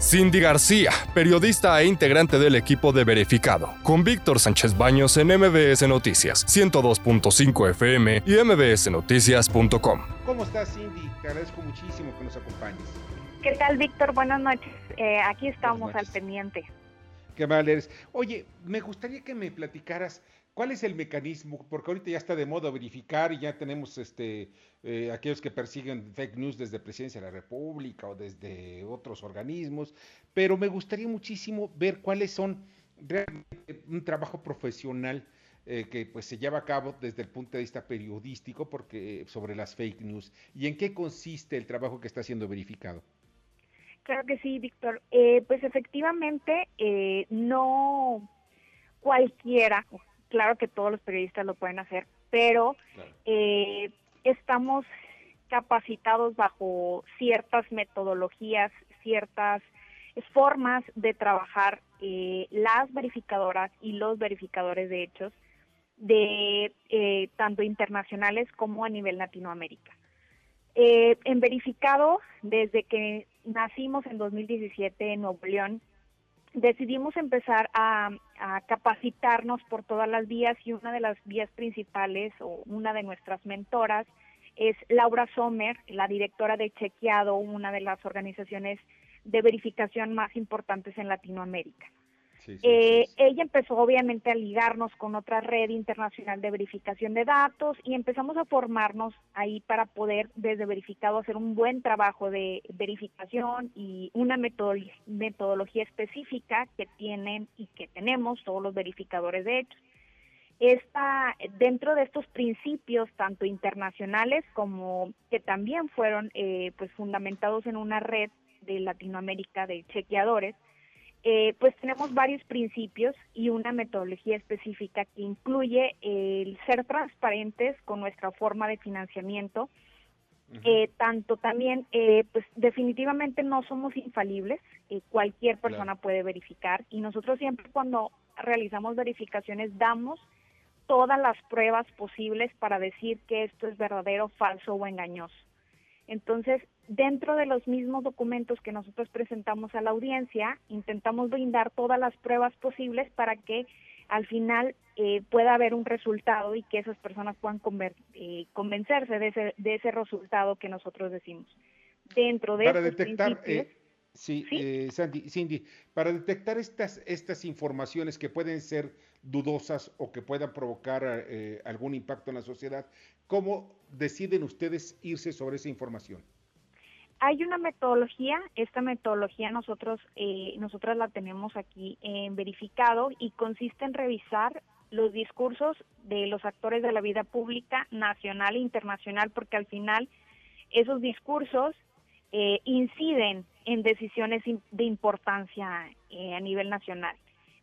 Cindy García, periodista e integrante del equipo de Verificado, con Víctor Sánchez Baños en MBS Noticias, 102.5 FM y mbsnoticias.com. ¿Cómo estás, Cindy? Te agradezco muchísimo que nos acompañes. ¿Qué tal, Víctor? Buenas noches. Eh, aquí estamos al pendiente. Qué mal eres. Oye, me gustaría que me platicaras cuál es el mecanismo, porque ahorita ya está de moda verificar y ya tenemos este eh, aquellos que persiguen fake news desde Presidencia de la República o desde otros organismos, pero me gustaría muchísimo ver cuáles son realmente un trabajo profesional eh, que pues se lleva a cabo desde el punto de vista periodístico porque sobre las fake news y en qué consiste el trabajo que está siendo verificado. Claro que sí, Víctor. Eh, pues efectivamente, eh, no cualquiera, claro que todos los periodistas lo pueden hacer, pero eh, estamos capacitados bajo ciertas metodologías, ciertas formas de trabajar las verificadoras y los verificadores de hechos de tanto internacionales como a nivel Latinoamérica. en verificado, desde que nacimos en 2017 en Nuevo León, decidimos empezar a, capacitarnos por todas las vías y una de las vías principales o una de nuestras mentoras es Laura Sommer, la directora de Chequeado, una de las organizaciones de verificación más importantes en Latinoamérica. Eh, ella empezó obviamente a ligarnos con otra red internacional de verificación de datos y empezamos a formarnos ahí para poder desde verificado hacer un buen trabajo de verificación y una metodología específica que tienen y que tenemos todos los verificadores de hechos. Esta, dentro de estos principios, tanto internacionales como que también fueron eh, pues fundamentados en una red de Latinoamérica de chequeadores, eh, pues tenemos varios principios y una metodología específica que incluye el ser transparentes con nuestra forma de financiamiento, eh, tanto también, eh, pues definitivamente no somos infalibles, cualquier persona puede verificar y nosotros siempre cuando realizamos verificaciones damos todas las pruebas posibles para decir que esto es verdadero, falso o engañoso. Entonces, dentro de los mismos documentos que nosotros presentamos a la audiencia, intentamos brindar todas las pruebas posibles para que al final eh, pueda haber un resultado y que esas personas puedan eh, convencerse de ese, de ese resultado que nosotros decimos. Dentro de para detectar, eh, sí, Sandy, Cindy, para detectar estas, estas informaciones que pueden ser dudosas o que puedan provocar algún impacto en la sociedad, ¿cómo deciden ustedes irse sobre esa información? Hay una metodología, esta metodología nosotros, eh, nosotras la tenemos aquí en verificado y consiste en revisar los discursos de los actores de la vida pública nacional e internacional, porque al final esos discursos eh, inciden en decisiones de importancia eh, a nivel nacional.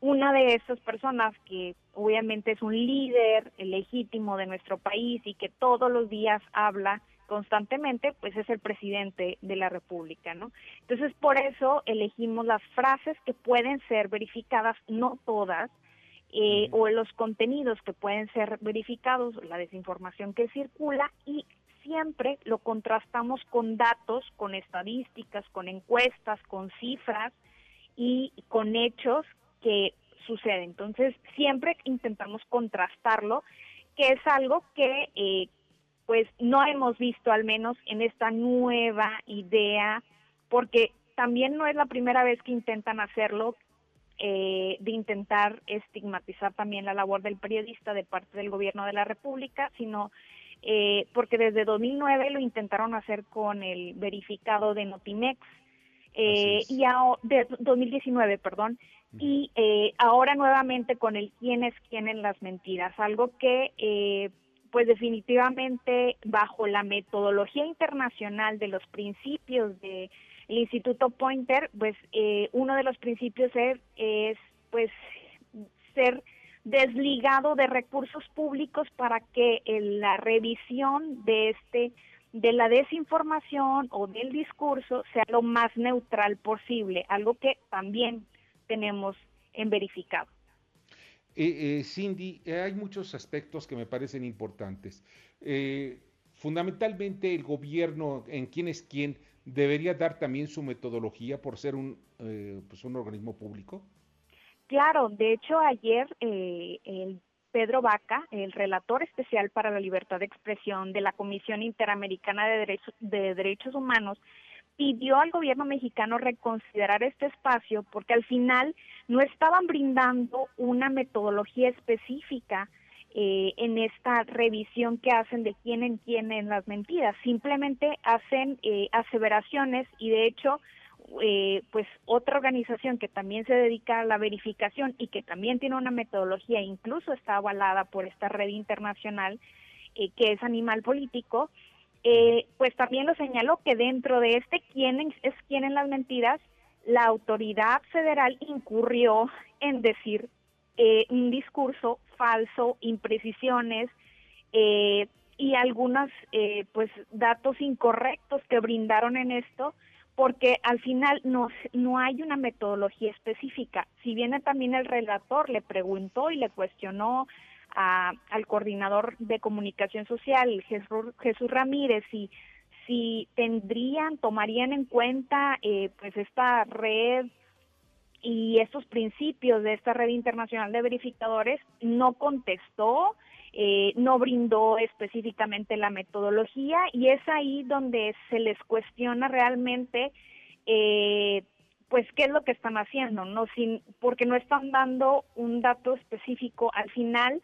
Una de esas personas que obviamente es un líder legítimo de nuestro país y que todos los días habla constantemente, pues es el presidente de la República, ¿no? Entonces, por eso elegimos las frases que pueden ser verificadas, no todas, eh, o los contenidos que pueden ser verificados, la desinformación que circula y siempre lo contrastamos con datos, con estadísticas, con encuestas, con cifras y con hechos que suceden. Entonces, siempre intentamos contrastarlo, que es algo que eh, pues no hemos visto al menos en esta nueva idea, porque también no es la primera vez que intentan hacerlo, eh, de intentar estigmatizar también la labor del periodista de parte del gobierno de la República, sino eh, porque desde 2009 lo intentaron hacer con el verificado de Notimex, eh, y de 2019, perdón, y eh, ahora nuevamente con el quién es quién en las mentiras, algo que eh, pues definitivamente bajo la metodología internacional de los principios del Instituto Pointer, pues eh, uno de los principios es, es pues ser desligado de recursos públicos para que la revisión de este de la desinformación o del discurso sea lo más neutral posible, algo que también tenemos en verificado. Eh, eh, Cindy, eh, hay muchos aspectos que me parecen importantes. fundamentalmente el gobierno, en quién es quién, debería dar también su metodología por ser un, eh, pues un organismo público? Claro, de hecho ayer eh, el Pedro Vaca, el relator especial para la libertad de expresión de la Comisión Interamericana de Derechos, de Derechos Humanos, pidió al gobierno mexicano reconsiderar este espacio porque al final no estaban brindando una metodología específica eh, en esta revisión que hacen de quién en quién en las mentiras. Simplemente hacen eh, aseveraciones y de hecho, eh, pues otra organización que también se dedica a la verificación y que también tiene una metodología, incluso está avalada por esta red internacional, que es Animal Político, pues también lo señaló que dentro de este quién es quién en las mentiras, la autoridad federal incurrió en decir eh, un discurso falso, imprecisiones eh, y algunos eh, pues datos incorrectos que brindaron en esto porque al final no, no hay una metodología específica. Si viene también el relator, le preguntó y le cuestionó a, al coordinador de comunicación social, Jesús, Ramírez, si, si tendrían, tomarían en cuenta eh, pues esta red y estos principios de esta red internacional de verificadores no contestó, eh, no brindó específicamente la metodología y es ahí donde se les cuestiona realmente eh, pues qué es lo que están haciendo, no sin porque no están dando un dato específico al final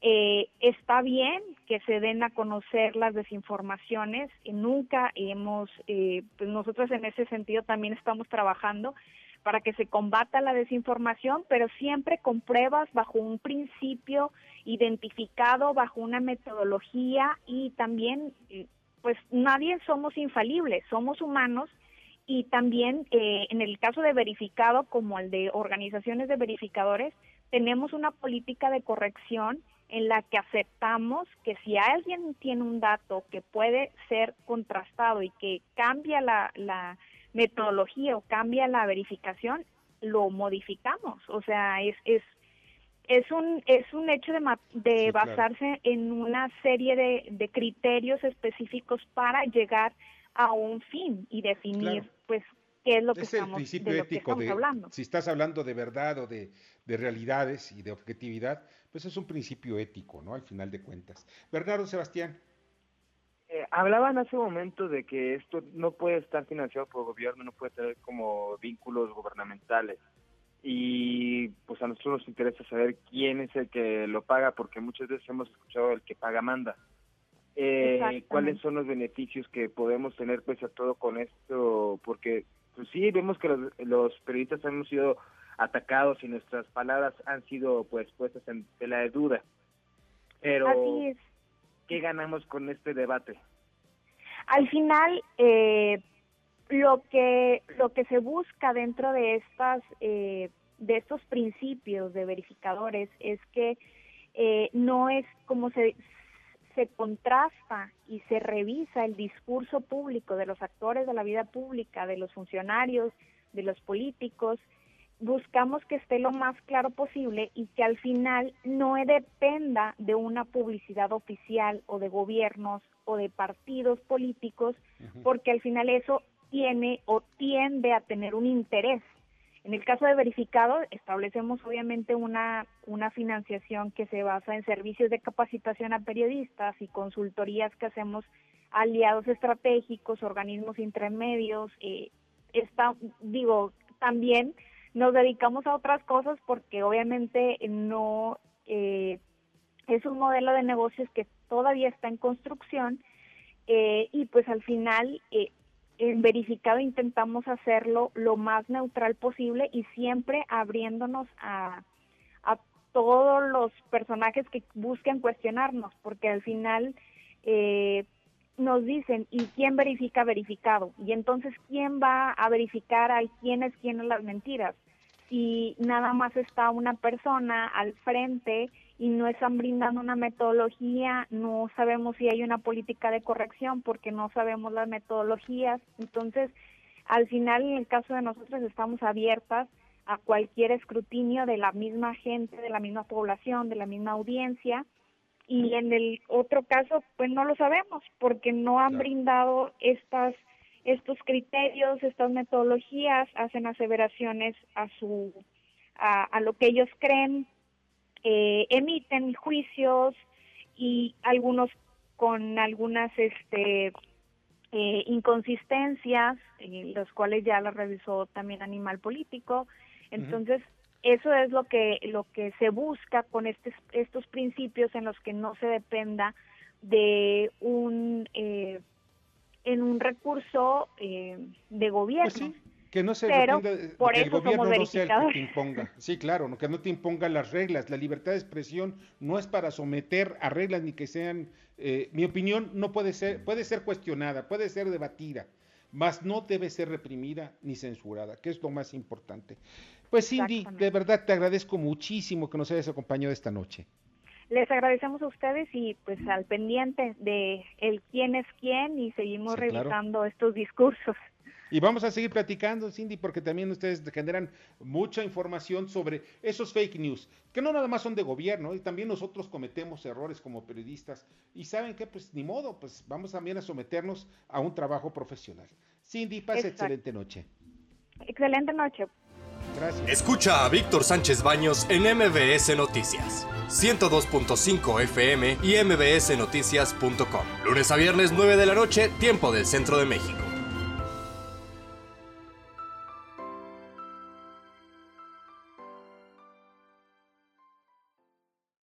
eh, está bien que se den a conocer las desinformaciones y nunca hemos eh, pues nosotros en ese sentido también estamos trabajando para que se combata la desinformación, pero siempre con pruebas bajo un principio identificado, bajo una metodología y también, eh, pues nadie somos infalibles, somos humanos y también eh, en el caso de verificado como el de organizaciones de verificadores, tenemos una política de corrección en la que aceptamos que si alguien tiene un dato que puede ser contrastado y que cambia la, la metodología o cambia la verificación, lo modificamos. O sea, es, es, es, un, es un hecho de, de basarse en una serie de, de, criterios específicos para llegar a un fin y definir, pues, qué es lo que estamos, de ético hablando. Si estás hablando de verdad o de, de realidades y de objetividad, pues es un principio ético, ¿no? Al final de cuentas. Bernardo Sebastián. Eh, hablaban hace un momento de que esto no puede estar financiado por el gobierno, no puede tener como vínculos gubernamentales. Y pues a nosotros nos interesa saber quién es el que lo paga, porque muchas veces hemos escuchado el que paga manda. Eh, ¿Cuáles son los beneficios que podemos tener pese a todo con esto? Porque pues sí, vemos que los, los periodistas hemos sido atacados y nuestras palabras han sido pues puestas en tela de duda. Pero Así es. ¿qué ganamos con este debate? Al final, eh, lo que lo que se busca dentro de estas eh, de estos principios de verificadores es que eh, no es como se se contrasta y se revisa el discurso público de los actores de la vida pública, de los funcionarios, de los políticos, buscamos que esté lo más claro posible y que al final no dependa de una publicidad oficial o de gobiernos o de partidos políticos, porque al final eso tiene o tiende a tener un interés. En el caso de verificado, establecemos obviamente una, una financiación que se basa en servicios de capacitación a periodistas y consultorías que hacemos aliados estratégicos, organismos intermedios. Eh, está, digo, también nos dedicamos a otras cosas porque obviamente no eh, es un modelo de negocios que todavía está en construcción eh, y pues al final eh, en verificado intentamos hacerlo lo más neutral posible y siempre abriéndonos a, a todos los personajes que busquen cuestionarnos porque al final eh, nos dicen, ¿y quién verifica verificado? Y entonces, ¿quién va a verificar a quién es quién las mentiras? si nada más está una persona al frente y no están brindando una metodología, no sabemos si hay una política de corrección porque no sabemos las metodologías. Entonces, al final, en el caso de nosotros, estamos abiertas a cualquier escrutinio de la misma gente, de la misma población, de la misma audiencia. Y en el otro caso, pues no lo sabemos porque no han brindado estas estos criterios, estas metodologías, hacen aseveraciones a su a, lo que ellos creen, eh, emiten juicios y algunos con algunas este eh, inconsistencias, eh, los cuales ya lo revisó también Animal Político. Entonces, eso es lo que lo que se busca con estos estos principios en los que no se dependa de un eh, en un recurso eh, de gobierno. Pues que no se Pero por que el gobierno no sea el que te imponga. Sí, claro, que no te imponga las reglas. La libertad de expresión no es para someter a reglas ni que sean. Eh, mi opinión no puede ser, puede ser cuestionada, puede ser debatida, mas no debe ser reprimida ni censurada, que es lo más importante. Pues Cindy, de verdad te agradezco muchísimo que nos hayas acompañado esta noche. Les agradecemos a ustedes y pues al pendiente de el quién es quién y seguimos revisando estos discursos. Y vamos a seguir platicando, Cindy, porque también ustedes generan mucha información sobre esos fake news, que no nada más son de gobierno, y también nosotros cometemos errores como periodistas. Y saben que, pues ni modo, pues vamos también a someternos a un trabajo profesional. Cindy, pase excelente noche. Excelente noche. Gracias. Escucha a Víctor Sánchez Baños en MBS Noticias. 102.5 FM y mbsnoticias.com. Lunes a viernes 9 de la noche, tiempo del centro de México.